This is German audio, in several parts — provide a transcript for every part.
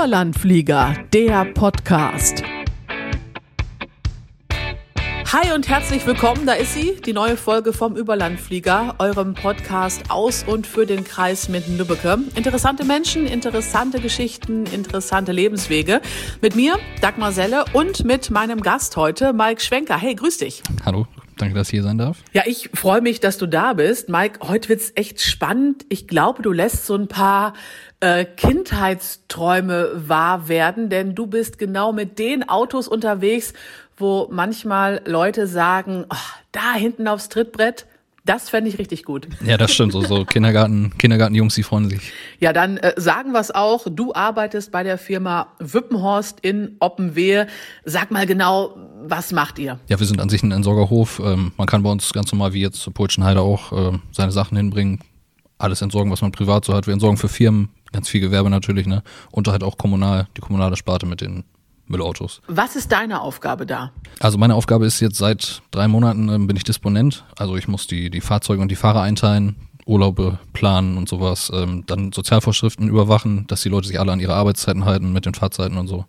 Überlandflieger, der Podcast. Hi und herzlich willkommen, da ist sie, die neue Folge vom Überlandflieger, eurem Podcast aus und für den Kreis Minden-Lübbecke. Interessante Menschen, interessante Geschichten, interessante Lebenswege. Mit mir, Dagmar Selle und mit meinem Gast heute, Mike Schwenker. Hey, grüß dich. Hallo, danke, dass ich hier sein darf. Ja, ich freue mich, dass du da bist. Mike, heute wird's echt spannend. Ich glaube, du lässt so ein paar äh, Kindheitsträume wahr werden, denn du bist genau mit den Autos unterwegs, wo manchmal Leute sagen, oh, da hinten aufs Trittbrett, das fände ich richtig gut. Ja, das stimmt. So, so Kindergarten, Kindergartenjungs, die freuen sich. Ja, dann äh, sagen wir es auch. Du arbeitest bei der Firma Wippenhorst in Oppenwehe. Sag mal genau, was macht ihr? Ja, wir sind an sich ein Entsorgerhof. Ähm, man kann bei uns ganz normal wie jetzt zur Polschenheide auch äh, seine Sachen hinbringen. Alles entsorgen, was man privat so hat. Wir entsorgen für Firmen, ganz viel Gewerbe natürlich, ne? Und halt auch kommunal, die kommunale Sparte mit den Müllautos. Was ist deine Aufgabe da? Also meine Aufgabe ist jetzt seit drei Monaten äh, bin ich Disponent. Also ich muss die, die Fahrzeuge und die Fahrer einteilen, Urlaube planen und sowas, ähm, dann Sozialvorschriften überwachen, dass die Leute sich alle an ihre Arbeitszeiten halten mit den Fahrzeiten und so.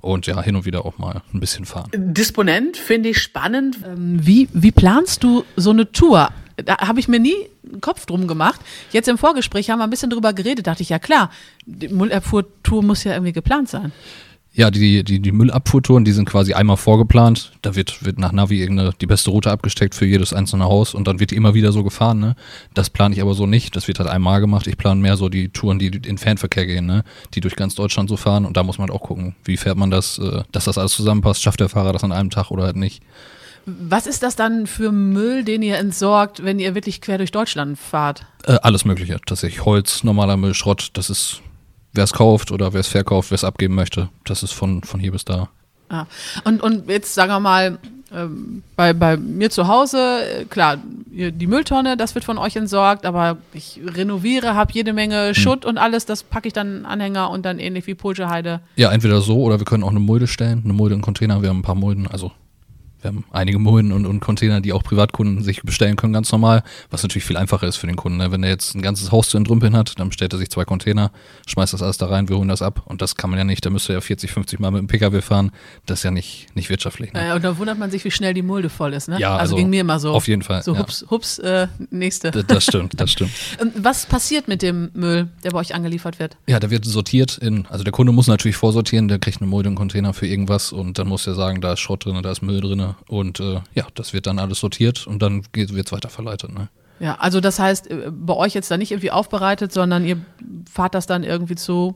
Und ja, hin und wieder auch mal ein bisschen fahren. Disponent finde ich spannend. Ähm, wie, wie planst du so eine Tour? Da habe ich mir nie einen Kopf drum gemacht. Jetzt im Vorgespräch haben wir ein bisschen drüber geredet, dachte ich, ja klar, die Müllabfuhrtour muss ja irgendwie geplant sein. Ja, die, die, die Müllabfuhrtouren, die sind quasi einmal vorgeplant. Da wird, wird nach Navi irgendeine, die beste Route abgesteckt für jedes einzelne Haus und dann wird die immer wieder so gefahren. Ne? Das plane ich aber so nicht. Das wird halt einmal gemacht. Ich plane mehr so die Touren, die in Fernverkehr gehen, ne? die durch ganz Deutschland so fahren. Und da muss man halt auch gucken, wie fährt man das, äh, dass das alles zusammenpasst. Schafft der Fahrer das an einem Tag oder halt nicht. Was ist das dann für Müll, den ihr entsorgt, wenn ihr wirklich quer durch Deutschland fahrt? Äh, alles Mögliche. Tatsächlich Holz, normaler Müll, Schrott. Das ist wer es kauft oder wer es verkauft, wer es abgeben möchte. Das ist von, von hier bis da. Ah. Und, und jetzt sagen wir mal, ähm, bei, bei mir zu Hause, äh, klar, die Mülltonne, das wird von euch entsorgt, aber ich renoviere, habe jede Menge hm. Schutt hm. und alles, das packe ich dann Anhänger und dann ähnlich wie Pulcheheide. Ja, entweder so oder wir können auch eine Mulde stellen, eine Mulde in Container, wir haben ein paar Mulden, also wir haben einige Mulden und, und Container, die auch Privatkunden sich bestellen können, ganz normal, was natürlich viel einfacher ist für den Kunden. Ne? Wenn er jetzt ein ganzes Haus zu entrümpeln hat, dann bestellt er sich zwei Container, schmeißt das alles da rein, wir holen das ab. Und das kann man ja nicht, da müsste er 40, 50 Mal mit dem Pkw fahren. Das ist ja nicht, nicht wirtschaftlich. Ne? Äh, und da wundert man sich, wie schnell die Mulde voll ist. Ne? Ja, also, also ging mir immer so. Auf jeden Fall. So hups, hups, äh, nächste. Das, das stimmt, das stimmt. Ähm, was passiert mit dem Müll, der bei euch angeliefert wird? Ja, der wird sortiert in, also der Kunde muss natürlich vorsortieren, der kriegt eine Mulde, einen Container für irgendwas und dann muss er sagen, da ist Schrott drin, da ist Müll drin und äh, ja, das wird dann alles sortiert und dann wird es weiterverleitet. Ne? Ja, also das heißt, äh, bei euch jetzt da nicht irgendwie aufbereitet, sondern ihr fahrt das dann irgendwie zu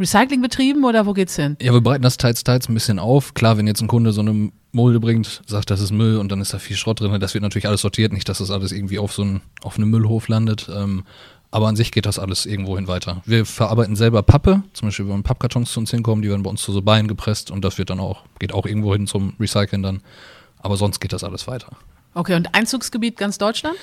Recyclingbetrieben oder wo geht's hin? Ja, wir bereiten das teils, teils ein bisschen auf. Klar, wenn jetzt ein Kunde so eine Mulde bringt, sagt, das ist Müll und dann ist da viel Schrott drin, das wird natürlich alles sortiert, nicht, dass das alles irgendwie auf so einen, auf einem Müllhof landet. Ähm, aber an sich geht das alles irgendwohin weiter. Wir verarbeiten selber Pappe, zum Beispiel wenn Pappkartons zu uns hinkommen, die werden bei uns zu so Beinen gepresst und das wird dann auch, geht auch irgendwo hin zum Recyceln dann. Aber sonst geht das alles weiter. Okay, und Einzugsgebiet ganz Deutschland?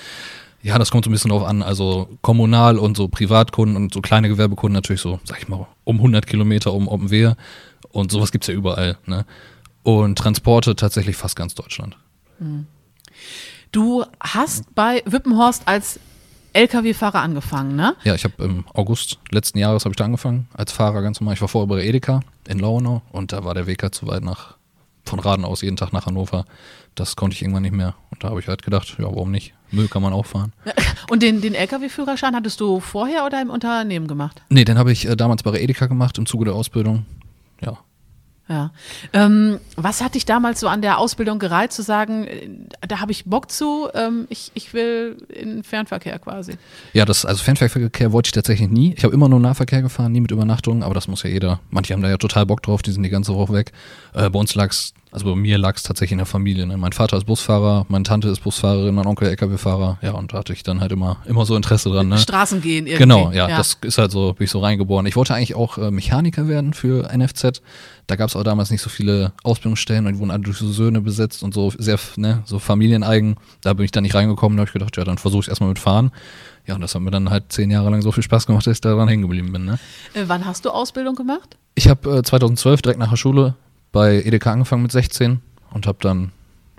Ja, das kommt so ein bisschen drauf an. Also kommunal und so Privatkunden und so kleine Gewerbekunden natürlich so, sag ich mal, um 100 Kilometer um Oppenwehr. Und sowas gibt es ja überall. Ne? Und Transporte tatsächlich fast ganz Deutschland. Hm. Du hast bei Wippenhorst als LKW-Fahrer angefangen, ne? Ja, ich habe im August letzten Jahres habe ich da angefangen als Fahrer ganz normal. Ich war vorher bei Edeka in Launau und da war der Weg halt zu weit nach von Raden aus jeden Tag nach Hannover. Das konnte ich irgendwann nicht mehr. Und da habe ich halt gedacht, ja, warum nicht? Müll kann man auch fahren. Und den, den Lkw-Führerschein hattest du vorher oder im Unternehmen gemacht? Nee, den habe ich äh, damals bei Edeka gemacht im Zuge der Ausbildung. Ja, ja. Ähm, was hat dich damals so an der Ausbildung gereizt, zu sagen, äh, da habe ich Bock zu, ähm, ich, ich will in Fernverkehr quasi? Ja, das, also Fernverkehr wollte ich tatsächlich nie. Ich habe immer nur Nahverkehr gefahren, nie mit Übernachtung, aber das muss ja jeder. Manche haben da ja total Bock drauf, die sind die ganze Woche weg. Äh, bei uns lag es also bei mir lag es tatsächlich in der Familie. Ne? Mein Vater ist Busfahrer, meine Tante ist Busfahrerin, mein Onkel LKW-Fahrer. Ja, und da hatte ich dann halt immer, immer so Interesse dran. Ne? Straßen gehen irgendwie. Genau, ja, ja, das ist halt so, bin ich so reingeboren. Ich wollte eigentlich auch äh, Mechaniker werden für NFZ. Da gab es aber damals nicht so viele Ausbildungsstellen und die wurden alle durch so Söhne besetzt und so sehr, ne, so familieneigen. Da bin ich dann nicht reingekommen. Da habe ich gedacht, ja, dann versuche ich erstmal mit Fahren. Ja, und das hat mir dann halt zehn Jahre lang so viel Spaß gemacht, dass ich da dran hängen geblieben bin. Ne? Äh, wann hast du Ausbildung gemacht? Ich habe äh, 2012 direkt nach der Schule bei EDK angefangen mit 16 und habe dann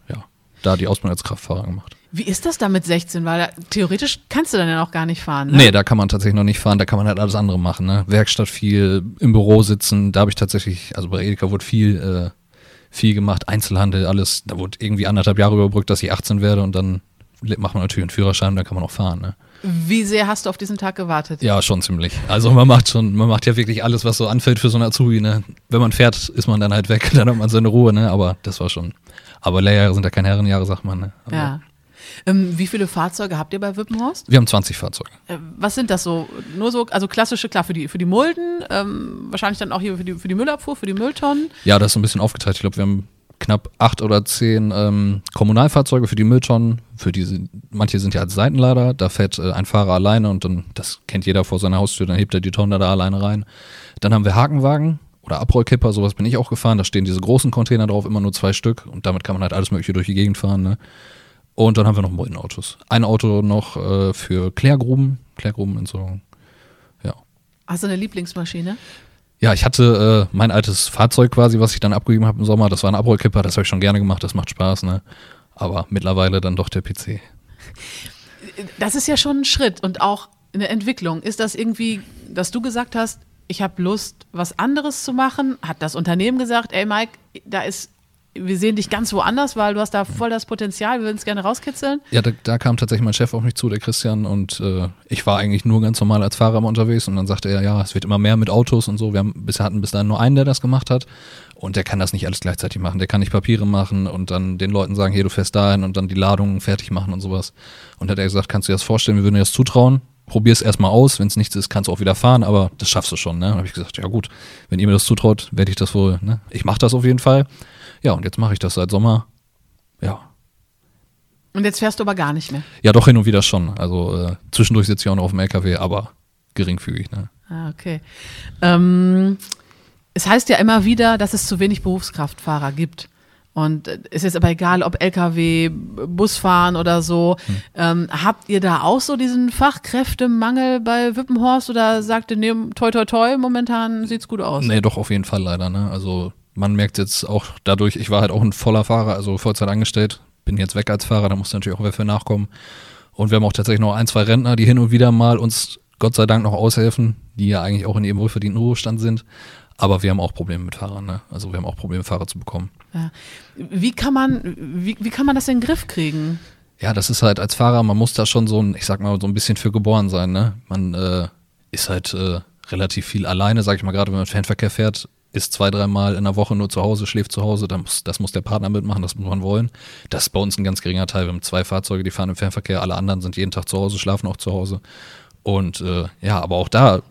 ja da die Ausbildung als Kraftfahrer gemacht. Wie ist das da mit 16? Weil theoretisch kannst du dann ja noch gar nicht fahren. Ne? Nee, da kann man tatsächlich noch nicht fahren, da kann man halt alles andere machen. Ne? Werkstatt viel, im Büro sitzen, da habe ich tatsächlich, also bei Edeka wurde viel, äh, viel gemacht, Einzelhandel, alles, da wurde irgendwie anderthalb Jahre überbrückt, dass ich 18 werde und dann macht man natürlich einen Führerschein, dann kann man auch fahren. Ne? Wie sehr hast du auf diesen Tag gewartet? Ja, schon ziemlich. Also man macht schon, man macht ja wirklich alles, was so anfällt für so einen Azubi. Ne? Wenn man fährt, ist man dann halt weg, dann hat man seine Ruhe, ne? Aber das war schon. Aber Lehrjahre sind ja keine Herrenjahre, sagt man. Ne? Aber Ja. Ähm, wie viele Fahrzeuge habt ihr bei Wippenhorst? Wir haben 20 Fahrzeuge. Äh, was sind das so? Nur so, also klassische, klar, für die, für die Mulden, ähm, wahrscheinlich dann auch hier für die, für die Müllabfuhr, für die Mülltonnen. Ja, das ist ein bisschen aufgeteilt. Ich glaube, wir haben knapp acht oder zehn ähm, Kommunalfahrzeuge für die Mülltonnen. Für diese, manche sind ja als Seitenlader, da fährt äh, ein Fahrer alleine und dann, das kennt jeder vor seiner Haustür, dann hebt er die Tonne da alleine rein. Dann haben wir Hakenwagen oder Abrollkipper, sowas bin ich auch gefahren. Da stehen diese großen Container drauf, immer nur zwei Stück und damit kann man halt alles Mögliche durch die Gegend fahren. Ne? Und dann haben wir noch Muldenautos. Ein Auto noch äh, für Klärgruben, Klärgrubenentsorgung. Ja. Hast du eine Lieblingsmaschine? Ja, ich hatte äh, mein altes Fahrzeug quasi, was ich dann abgegeben habe im Sommer. Das war ein Abrollkipper, das habe ich schon gerne gemacht, das macht Spaß, ne? Aber mittlerweile dann doch der PC. Das ist ja schon ein Schritt und auch eine Entwicklung. Ist das irgendwie, dass du gesagt hast, ich habe Lust, was anderes zu machen? Hat das Unternehmen gesagt, ey Mike, da ist, wir sehen dich ganz woanders, weil du hast da voll das Potenzial, wir würden es gerne rauskitzeln? Ja, da, da kam tatsächlich mein Chef auf mich zu, der Christian, und äh, ich war eigentlich nur ganz normal als Fahrer unterwegs und dann sagte er, ja, es wird immer mehr mit Autos und so. Wir haben, bisher hatten bis dahin nur einen, der das gemacht hat und der kann das nicht alles gleichzeitig machen. Der kann nicht Papiere machen und dann den Leuten sagen, hier, du fährst dahin und dann die Ladungen fertig machen und sowas. Und hat er gesagt, kannst du dir das vorstellen, wir würden dir das zutrauen? Probier es erstmal aus, wenn es nichts ist, kannst du auch wieder fahren, aber das schaffst du schon. Ne? Dann habe ich gesagt, ja gut, wenn ihr mir das zutraut, werde ich das wohl, ne? Ich mache das auf jeden Fall. Ja, und jetzt mache ich das seit Sommer. Ja. Und jetzt fährst du aber gar nicht mehr. Ja, doch hin und wieder schon. Also äh, zwischendurch sitze ich auch noch auf dem LKW, aber geringfügig. Ne? Ah, okay. Ähm, es heißt ja immer wieder, dass es zu wenig Berufskraftfahrer gibt. Und äh, es ist aber egal, ob LKW, Busfahren oder so. Ähm, habt ihr da auch so diesen Fachkräftemangel bei Wippenhorst oder sagt ihr, nee, toi toi toi, momentan sieht's gut aus? Nee, doch auf jeden Fall leider. Ne? Also man merkt jetzt auch dadurch, ich war halt auch ein voller Fahrer, also Vollzeit angestellt, bin jetzt weg als Fahrer, da muss natürlich auch wer für nachkommen. Und wir haben auch tatsächlich noch ein, zwei Rentner, die hin und wieder mal uns Gott sei Dank noch aushelfen, die ja eigentlich auch in ihrem wohlverdienten Ruhestand sind. Aber wir haben auch Probleme mit Fahrern, ne? Also wir haben auch Probleme, Fahrer zu bekommen. Ja. Wie kann man, wie, wie kann man das in den Griff kriegen? Ja, das ist halt als Fahrer, man muss da schon so ein, ich sag mal, so ein bisschen für geboren sein, ne? Man äh, ist halt äh, relativ viel alleine, sag ich mal, gerade wenn man Fernverkehr fährt, ist zwei, dreimal in der Woche nur zu Hause, schläft zu Hause, dann muss, das muss der Partner mitmachen, das muss man wollen. Das ist bei uns ein ganz geringer Teil. Wir haben zwei Fahrzeuge, die fahren im Fernverkehr, alle anderen sind jeden Tag zu Hause, schlafen auch zu Hause. Und äh, ja, aber auch da,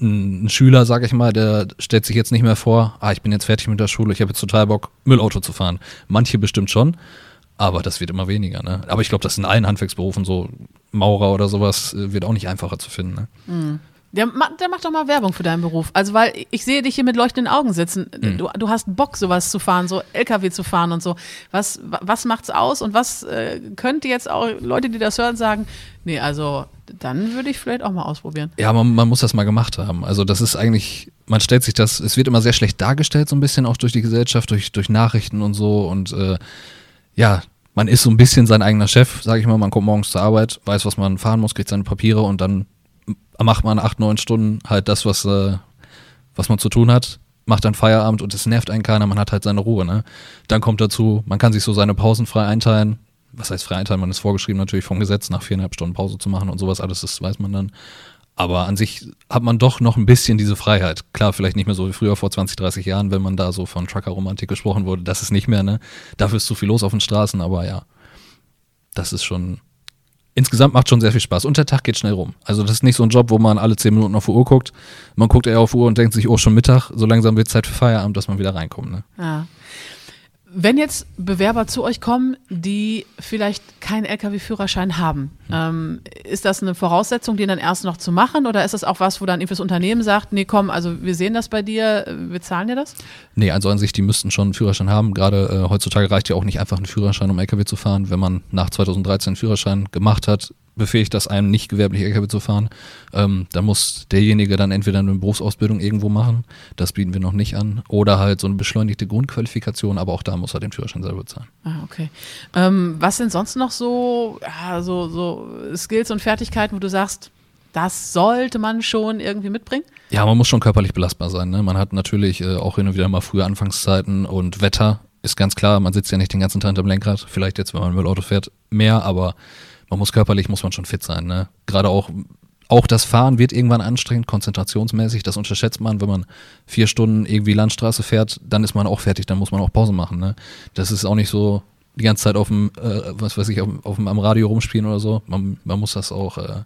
ein, Schüler, sag ich mal, der stellt sich jetzt nicht mehr vor, ah, ich bin jetzt fertig mit der Schule, ich habe jetzt total Bock, Müllauto zu fahren. Manche bestimmt schon, aber das wird immer weniger. Ne? Aber ich glaube, das ist in allen Handwerksberufen so, Maurer oder sowas, äh, wird auch nicht einfacher zu finden. Ne? Der, der macht doch mal Werbung für deinen Beruf. Also, weil ich sehe dich hier mit leuchtenden Augen sitzen. Mhm. Du, du hast Bock, sowas zu fahren, so LKW zu fahren und so. Was, wa- was macht's aus und was äh, könnte jetzt auch Leute, die das hören, sagen, nee, also dann würde ich vielleicht auch mal ausprobieren. Ja, man, man muss das mal gemacht haben. Also das ist eigentlich, man stellt sich das, es wird immer sehr schlecht dargestellt, so ein bisschen auch durch die Gesellschaft, durch, durch Nachrichten und so. Und äh, ja, man ist so ein bisschen sein eigener Chef, sage ich mal. Man kommt morgens zur Arbeit, weiß, was man fahren muss, kriegt seine Papiere und dann macht man acht, neun Stunden halt das, was, äh, was man zu tun hat, macht dann Feierabend und es nervt einen keiner, man hat halt seine Ruhe. Ne? Dann kommt dazu, man kann sich so seine Pausen frei einteilen. Was heißt frei einteilen? Man ist vorgeschrieben natürlich vom Gesetz, nach viereinhalb Stunden Pause zu machen und sowas, alles das weiß man dann. Aber an sich hat man doch noch ein bisschen diese Freiheit. Klar, vielleicht nicht mehr so wie früher vor 20, 30 Jahren, wenn man da so von Trucker-Romantik gesprochen wurde. Das ist nicht mehr, ne? Dafür ist zu viel los auf den Straßen, aber ja. Das ist schon. Insgesamt macht schon sehr viel Spaß. Und der Tag geht schnell rum. Also, das ist nicht so ein Job, wo man alle 10 Minuten auf die Uhr guckt. Man guckt eher auf die Uhr und denkt sich, oh, schon Mittag. So langsam wird Zeit für Feierabend, dass man wieder reinkommt, ne? Ja. Wenn jetzt Bewerber zu euch kommen, die vielleicht keinen LKW-Führerschein haben, Ähm, ist das eine Voraussetzung, den dann erst noch zu machen oder ist das auch was, wo dann das Unternehmen sagt, nee, komm, also wir sehen das bei dir, wir zahlen dir das? Nee, also an sich, die müssten schon einen Führerschein haben. Gerade äh, heutzutage reicht ja auch nicht einfach ein Führerschein, um LKW zu fahren. Wenn man nach 2013 einen Führerschein gemacht hat, befähigt das einem nicht gewerblich LKW zu fahren. Ähm, da muss derjenige dann entweder eine Berufsausbildung irgendwo machen, das bieten wir noch nicht an, oder halt so eine beschleunigte Grundqualifikation, aber auch da muss er den Führerschein selber zahlen. Ah, okay. Ähm, was sind sonst noch so, ja, so, so Skills und Fertigkeiten, wo du sagst, das sollte man schon irgendwie mitbringen? Ja, man muss schon körperlich belastbar sein. Ne? Man hat natürlich äh, auch hin und wieder mal frühe Anfangszeiten und Wetter ist ganz klar, man sitzt ja nicht den ganzen Tag hinterm Lenkrad, vielleicht jetzt, wenn man mit Auto fährt, mehr, aber man muss körperlich, muss man schon fit sein. Ne? Gerade auch, auch das Fahren wird irgendwann anstrengend, konzentrationsmäßig. Das unterschätzt man, wenn man vier Stunden irgendwie Landstraße fährt, dann ist man auch fertig, dann muss man auch Pause machen. Ne? Das ist auch nicht so die ganze Zeit auf dem, äh, was weiß ich, auf, auf dem, am Radio rumspielen oder so. Man, man muss das auch, äh,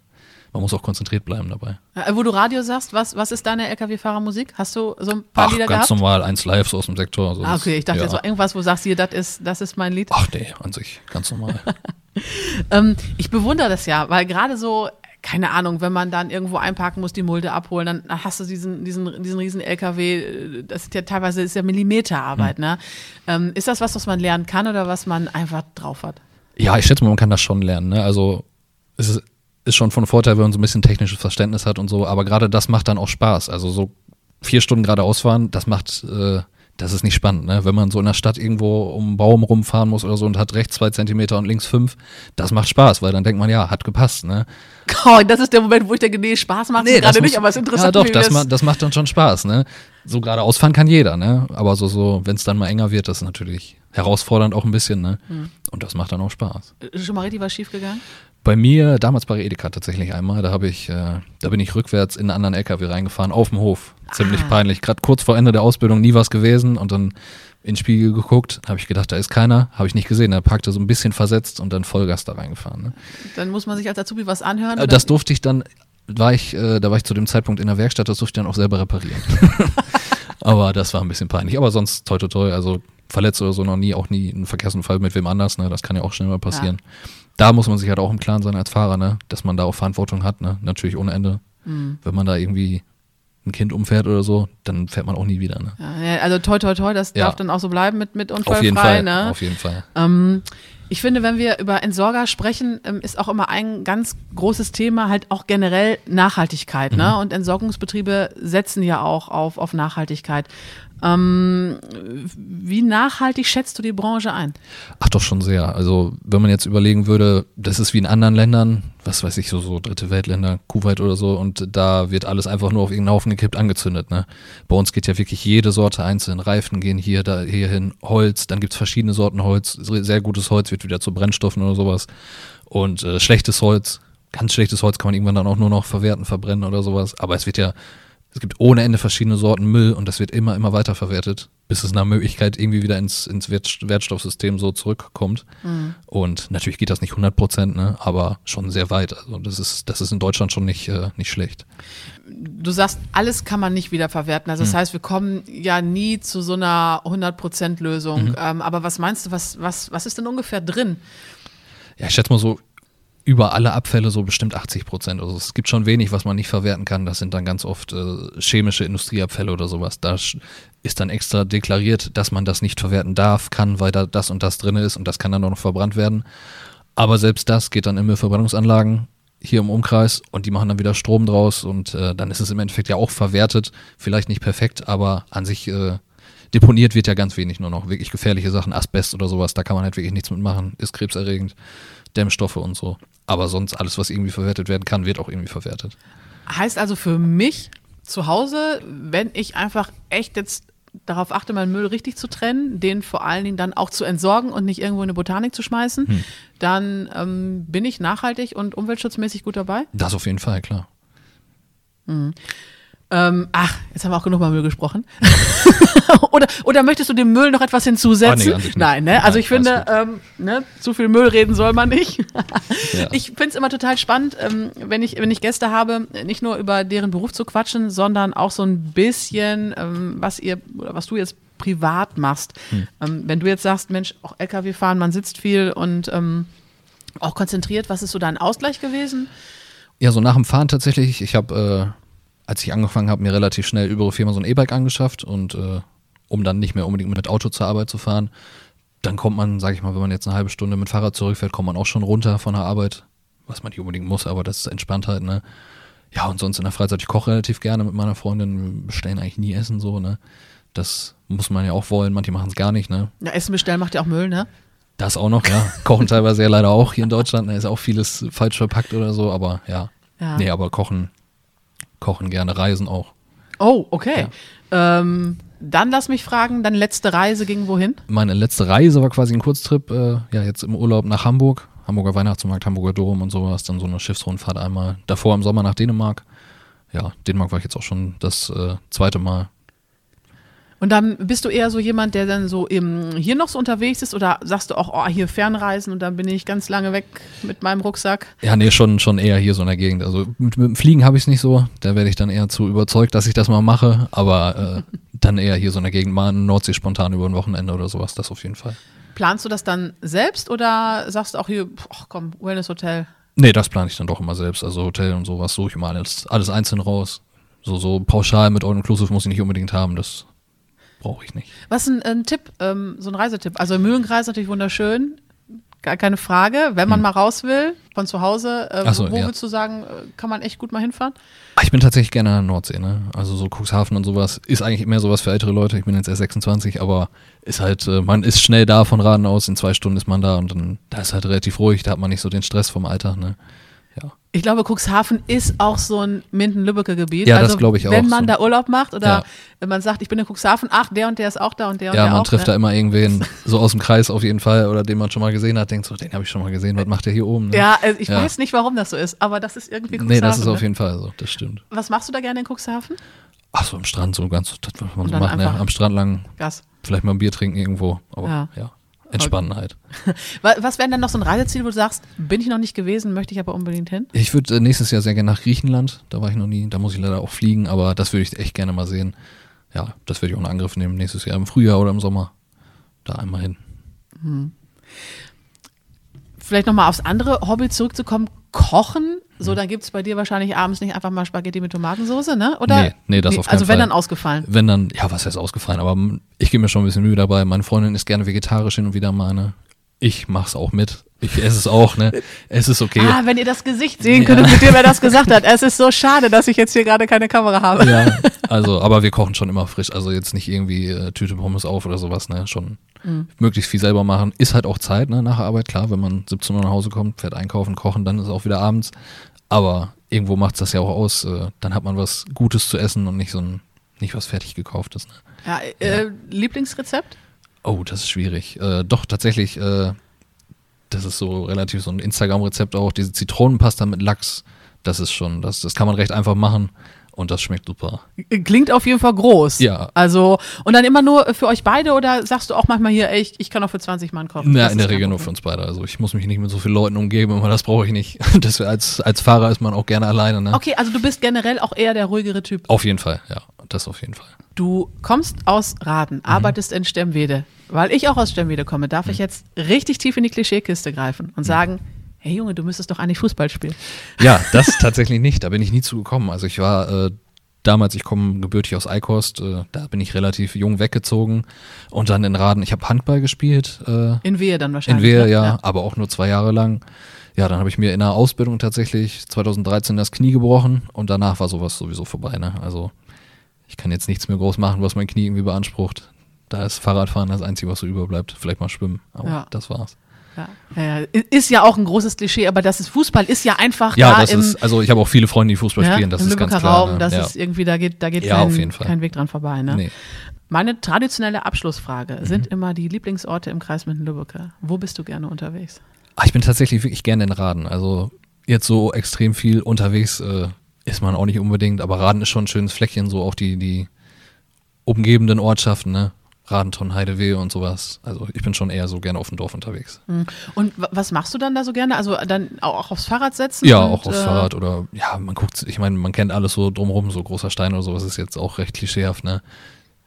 man muss auch konzentriert bleiben dabei. Äh, wo du Radio sagst, was, was ist deine LKW-Fahrermusik? Hast du so ein paar Ach, Lieder ganz gehabt? normal, eins live so aus dem Sektor. Also Ah, okay, ich dachte ja. jetzt so irgendwas, wo du sagst, hier, das ist, das ist mein Lied. Ach nee, an sich, ganz normal. Ähm, ich bewundere das ja, weil gerade so, keine Ahnung, wenn man dann irgendwo einparken muss, die Mulde abholen, dann hast du diesen, diesen, diesen riesen LKW, das ist ja teilweise ist ja Millimeterarbeit, ne? Ähm, ist das was, was man lernen kann oder was man einfach drauf hat? Ja, ich schätze mal, man kann das schon lernen. Ne? Also es ist, ist schon von Vorteil, wenn man so ein bisschen technisches Verständnis hat und so, aber gerade das macht dann auch Spaß. Also so vier Stunden geradeaus fahren, das macht, äh, das ist nicht spannend. Ne? Wenn man so in der Stadt irgendwo um einen Baum rumfahren muss oder so und hat rechts zwei Zentimeter und links fünf, das macht Spaß, weil dann denkt man, ja, hat gepasst. Ne? Oh, das ist der Moment, wo ich denke, nee, Spaß macht es gerade nicht, aber es ist interessant. Ja, doch, das, ma das macht dann schon Spaß. Ne? So geradeaus fahren kann jeder, ne? aber so, so wenn es dann mal enger wird, das ist natürlich herausfordernd auch ein bisschen. Ne? Hm. Und das macht dann auch Spaß. schon mal richtig was schiefgegangen? Bei mir, damals bei Edeka tatsächlich einmal, da habe ich, äh, da bin ich rückwärts in einen anderen LKW reingefahren, auf dem Hof. Ziemlich Ah. peinlich. Gerade kurz vor Ende der Ausbildung nie was gewesen und dann in den Spiegel geguckt, habe ich gedacht, da ist keiner, habe ich nicht gesehen. Er packte so ein bisschen versetzt und dann Vollgas da reingefahren. Ne? Dann muss man sich als Azubi was anhören. Äh? Das durfte ich dann, war ich, äh, da war ich zu dem Zeitpunkt in der Werkstatt, das durfte ich dann auch selber reparieren. aber das war ein bisschen peinlich. Aber sonst toi toi toi, also verletzt oder so noch nie, auch nie ein Verkehrsunfall mit wem anders, ne? Das kann ja auch schnell mal passieren. Da muss man sich halt auch im Klaren sein als Fahrer, ne? Dass man da auch Verantwortung hat, ne? Natürlich ohne Ende. Mhm. Wenn man da irgendwie ein Kind umfährt oder so, dann fährt man auch nie wieder, ne? Ja, also toi toi toi, das Ja. darf dann auch so bleiben mit, mit Auf unfallfrei. jeden Fall. Ne? Auf jeden Fall. Ähm, ich finde, wenn wir über Entsorger sprechen, ähm, ist auch immer ein ganz großes Thema halt auch generell Nachhaltigkeit. Mhm. Ne? Und Entsorgungsbetriebe setzen ja auch auf, auf Nachhaltigkeit. Ähm, wie nachhaltig schätzt du die Branche ein? Ach doch schon sehr. Also wenn man jetzt überlegen würde, das ist wie in anderen Ländern, was weiß ich, so, so dritte Weltländer, Kuwait oder so, und da wird alles einfach nur auf irgendeinen Haufen gekippt, angezündet. Ne? Bei uns geht ja wirklich jede Sorte einzeln. Reifen gehen hier, da, hierhin, Holz, dann gibt's verschiedene Sorten Holz. Sehr gutes Holz wird wieder zu Brennstoffen oder sowas. Und äh, schlechtes Holz, ganz schlechtes Holz kann man irgendwann dann auch nur noch verwerten, verbrennen oder sowas. Aber es wird ja, es gibt ohne Ende verschiedene Sorten Müll und das wird immer, immer weiter verwertet, bis es nach Möglichkeit irgendwie wieder ins, ins Wert, Wertstoffsystem so zurückkommt. Und natürlich geht das nicht 100 Prozent, ne, aber schon sehr weit. Also das ist, das ist in Deutschland schon nicht, äh, nicht schlecht. Du sagst, alles kann man nicht wiederverwerten. Also das Hm. heißt, wir kommen ja nie zu so einer 100%-Lösung. Mhm. Ähm, aber was meinst du, was, was, was ist denn ungefähr drin? Ja, ich schätze mal so über alle Abfälle so bestimmt 80 Prozent. Also es gibt schon wenig, was man nicht verwerten kann. Das sind dann ganz oft äh, chemische Industrieabfälle oder sowas. Da ist dann extra deklariert, dass man das nicht verwerten darf, kann, weil da das und das drin ist und das kann dann auch noch verbrannt werden. Aber selbst das geht dann in Müllverbrennungsanlagen hier im Umkreis und die machen dann wieder Strom draus und äh, dann ist es im Endeffekt ja auch verwertet. Vielleicht nicht perfekt, aber an sich äh, deponiert wird ja ganz wenig nur noch. Wirklich gefährliche Sachen, Asbest oder sowas, da kann man halt wirklich nichts mitmachen. Ist krebserregend, Dämmstoffe und so. Aber sonst alles, was irgendwie verwertet werden kann, wird auch irgendwie verwertet. Heißt also für mich zu Hause, wenn ich einfach echt jetzt darauf achte, meinen Müll richtig zu trennen, den vor allen Dingen dann auch zu entsorgen und nicht irgendwo in eine Botanik zu schmeißen, Hm. dann ähm, bin ich nachhaltig und umweltschutzmäßig gut dabei. Das auf jeden Fall, klar. Ähm, ach, jetzt haben wir auch genug mal Müll gesprochen. oder, oder möchtest du dem Müll noch etwas hinzusetzen? Ah, nee. Nein, ne? Also Nein, ich finde, ähm, ne, zu viel Müll reden soll man nicht. Ja. Ich finde es immer total spannend, ähm, wenn, ich, wenn ich Gäste habe, nicht nur über deren Beruf zu quatschen, sondern auch so ein bisschen, ähm, was ihr oder was du jetzt privat machst. Hm. Ähm, wenn du jetzt sagst, Mensch, auch LKW fahren, man sitzt viel und ähm, Auch konzentriert, was ist so dein Ausgleich gewesen? Ja, so nach dem Fahren tatsächlich. Ich habe, äh, als ich angefangen habe, mir relativ schnell über Firma so ein E-Bike angeschafft und äh, um dann nicht mehr unbedingt mit Auto zur Arbeit zu fahren, dann kommt man, sage ich mal, wenn man jetzt eine halbe Stunde mit Fahrrad zurückfährt, kommt man auch schon runter von der Arbeit, was man nicht unbedingt muss, aber das ist Entspanntheit, ne? Ja, und sonst in der Freizeit, ich koche relativ gerne mit meiner Freundin, wir bestellen eigentlich nie Essen so, ne? Das muss man ja auch wollen, manche machen es gar nicht, ne? Ja, Essen bestellen macht ja auch Müll, ne? Das auch noch, ja. Kochen teilweise ja leider auch hier in Deutschland, da ist auch vieles falsch verpackt oder so, aber ja. Ja. Nee, aber kochen, kochen gerne, reisen auch. Oh, okay. Ähm, dann lass mich fragen, deine letzte Reise ging wohin? Meine letzte Reise war quasi ein Kurztrip, äh, ja, jetzt im Urlaub nach Hamburg, Hamburger Weihnachtsmarkt, Hamburger Dom und sowas, dann so eine Schiffsrundfahrt einmal. Davor im Sommer nach Dänemark. Ja, Dänemark war ich jetzt auch schon das äh, zweite Mal. Und dann bist du eher so jemand, der dann so im, hier noch so unterwegs ist oder sagst du auch, oh, hier Fernreisen und dann bin ich ganz lange weg mit meinem Rucksack? Ja, nee, schon, schon eher hier so in der Gegend. Also mit, mit dem Fliegen habe ich es nicht so. Da werde ich dann eher zu überzeugt, dass ich das mal mache. Aber äh, dann eher hier so in der Gegend, mal in Nordsee spontan über ein Wochenende oder sowas, das auf jeden Fall. Planst du das dann selbst oder sagst du auch hier, ach komm, Wellness Hotel? Nee, das plane ich dann doch immer selbst. Also Hotel und sowas suche ich immer alles, alles einzeln raus. So, so pauschal mit All Inclusive muss ich nicht unbedingt haben. Das brauche ich nicht. Was ist ein, ein Tipp, ähm, so ein Reisetipp? Also Mühlenkreis natürlich wunderschön, gar keine Frage. Wenn man mal raus will, von zu Hause, äh, Hm. So, wo ja. würdest du sagen, äh, kann man echt gut mal hinfahren? Ah, Ich bin tatsächlich gerne an der Nordsee, ne? Also so Cuxhaven und sowas ist eigentlich mehr sowas für ältere Leute. Ich bin jetzt erst 26, aber ist halt, äh, man ist schnell da von Raden aus, in zwei Stunden ist man da und dann, da ist halt relativ ruhig, da hat man nicht so den Stress vom Alltag, ne? Ja. Ich glaube, Cuxhaven ist auch so ein Minden-Lübbecke-Gebiet. Ja, also, das glaube ich auch Wenn man so. da Urlaub macht oder Ja. wenn man sagt, ich bin in Cuxhaven, ach, der und der ist auch da und der und Ja, der man auch. trifft ne? da immer irgendwen so aus dem Kreis auf jeden Fall oder den man schon mal gesehen hat, denkt so, den habe ich schon mal gesehen, was macht der hier oben? Ne? Ja, also ich Ja. weiß nicht, warum das so ist, aber das ist irgendwie Cuxhaven. Nee, das ist auf ne? jeden Fall so, das stimmt. Was machst du da gerne in Cuxhaven? Ach so, am Strand so ganz, das, was man so macht, ne? Am Strand lang, Gas. vielleicht mal ein Bier trinken irgendwo, aber Ja. Ja, entspannen halt. Wa- Was wären denn noch so ein Reiseziel, wo du sagst, bin ich noch nicht gewesen, möchte ich aber unbedingt hin? Ich würde äh, nächstes Jahr sehr gerne nach Griechenland. Da war ich noch nie. Da muss ich leider auch fliegen, aber das würde ich echt gerne mal sehen. Ja, das würde ich auch in Angriff nehmen nächstes Jahr im Frühjahr oder im Sommer. Da einmal hin. Vielleicht nochmal aufs andere Hobby zurückzukommen, Kochen. So, dann gibt es bei dir wahrscheinlich abends nicht einfach mal Spaghetti mit Tomatensauce, ne? Oder? Nee, nee, das auf keinen Also wenn Fall. dann ausgefallen. Wenn dann, ja, was heißt ausgefallen, aber ich gebe mir schon ein bisschen Mühe dabei. Meine Freundin ist gerne vegetarisch hin und wieder mal, ne? Ich mach's auch mit. Ich esse es auch, ne? Es ist okay. Ah, wenn ihr das Gesicht sehen könntet, mit dem er das gesagt hat. Es ist so schade, dass ich jetzt hier gerade keine Kamera habe. Ja, also, aber wir kochen schon immer frisch. Also jetzt nicht irgendwie äh, Tüte Pommes auf oder sowas, ne? Schon Mhm. möglichst viel selber machen. Ist halt auch Zeit, ne? Nach der Arbeit, klar, wenn man 17 Uhr nach Hause kommt, fährt einkaufen, kochen, dann ist es auch wieder abends. Aber irgendwo macht's das ja auch aus. Äh, dann hat man was Gutes zu essen und nicht so ein, nicht was fertig gekauftes, ne? Ja, äh, Lieblingsrezept? Oh, das ist schwierig. Äh, doch, tatsächlich, äh, das ist so relativ so ein Instagram-Rezept auch. Diese Zitronenpasta mit Lachs, das ist schon, das, das kann man recht einfach machen und das schmeckt super. Klingt auf jeden Fall groß. Ja. Also, und dann immer nur für euch beide oder sagst du auch manchmal hier, ey, ich, ich kann auch für 20 Mann kochen? Ja, in der Regel nur für uns beide. Also ich muss mich nicht mit so vielen Leuten umgeben, aber das brauche ich nicht. Das, als, als Fahrer ist man auch gerne alleine, ne? Okay, also du bist generell auch eher der ruhigere Typ. Auf jeden Fall, ja. Das auf jeden Fall. Du kommst aus Raden, Mhm. arbeitest in Stemwede. Weil ich auch aus Stemwede komme, darf Mhm. ich jetzt richtig tief in die Klischeekiste greifen und sagen, hey Junge, du müsstest doch eigentlich Fußball spielen. Ja, das tatsächlich nicht. Da bin ich nie zugekommen. Also ich war äh, damals, ich komme gebürtig aus Eikost, äh, da bin ich relativ jung weggezogen und dann in Raden, ich habe Handball gespielt. Äh, In Wehe dann In wahrscheinlich. Wehe, ne? ja, aber auch nur zwei Jahre lang. Ja, dann habe ich mir in der Ausbildung tatsächlich 2013 das Knie gebrochen und danach war sowas sowieso vorbei. Ne? Also ich kann jetzt nichts mehr groß machen, was mein Knie irgendwie beansprucht. Da ist Fahrradfahren das Einzige, was so überbleibt. Vielleicht mal schwimmen, aber Ja. das war's. Ja. Ja, ja. Ist ja auch ein großes Klischee, aber das ist Fußball ist ja einfach Ja, da das ist, also ich habe auch viele Freunde, die Fußball ja, spielen, das im ist ganz klar. Raum, ne? das ja. ist irgendwie, da geht, da geht Ja, kein, auf jeden Fall. kein Weg dran vorbei. Ne? Nee. Meine traditionelle Abschlussfrage Mhm. sind immer die Lieblingsorte im Kreis Minden-Lübbecke. Wo bist du gerne unterwegs? Ah, ich bin tatsächlich wirklich gerne in Raden. Also jetzt so extrem viel unterwegs äh, ist man auch nicht unbedingt, aber Raden ist schon ein schönes Fleckchen, so auch die, die umgebenden Ortschaften, ne? Radenton, Heidewehe und sowas. Also ich bin schon eher so gerne auf dem Dorf unterwegs. Hm. Und wa- was machst du dann da so gerne? Also dann auch aufs Fahrrad setzen? Ja, und, auch aufs äh, Fahrrad oder ja, man guckt, ich meine, man kennt alles so drumherum, so großer Stein oder sowas ist jetzt auch recht klischeehaft, ne?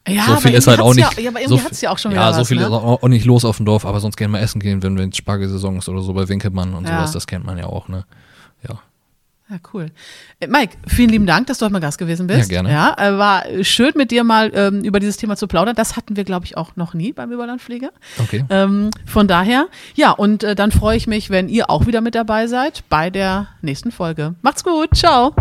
Ja, so aber viel ist irgendwie halt auch nicht. ja- ja, aber irgendwie so, hat's ja auch schon Ja, so was, viel ne? ist auch auch nicht los auf dem Dorf, aber sonst gerne mal essen gehen, wenn wenn Spargelsaison ist oder so bei Winkelmann und Ja. sowas, das kennt man ja auch, ne? Ja. Ja, cool. Äh, Mike, vielen lieben Dank, dass du heute mal Gast gewesen bist. Ja, gerne. Ja, äh, war schön mit dir mal ähm, über dieses Thema zu plaudern. Das hatten wir, glaube ich, auch noch nie beim Überlandpfleger. Okay. Ähm, von daher, ja, und äh, dann freue ich mich, wenn ihr auch wieder mit dabei seid bei der nächsten Folge. Macht's gut, ciao.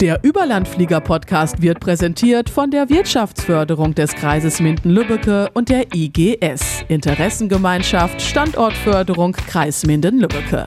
Der Überlandflieger-Podcast wird präsentiert von der Wirtschaftsförderung des Kreises Minden-Lübbecke und der IGS, Interessengemeinschaft Standortförderung Kreis Minden-Lübbecke.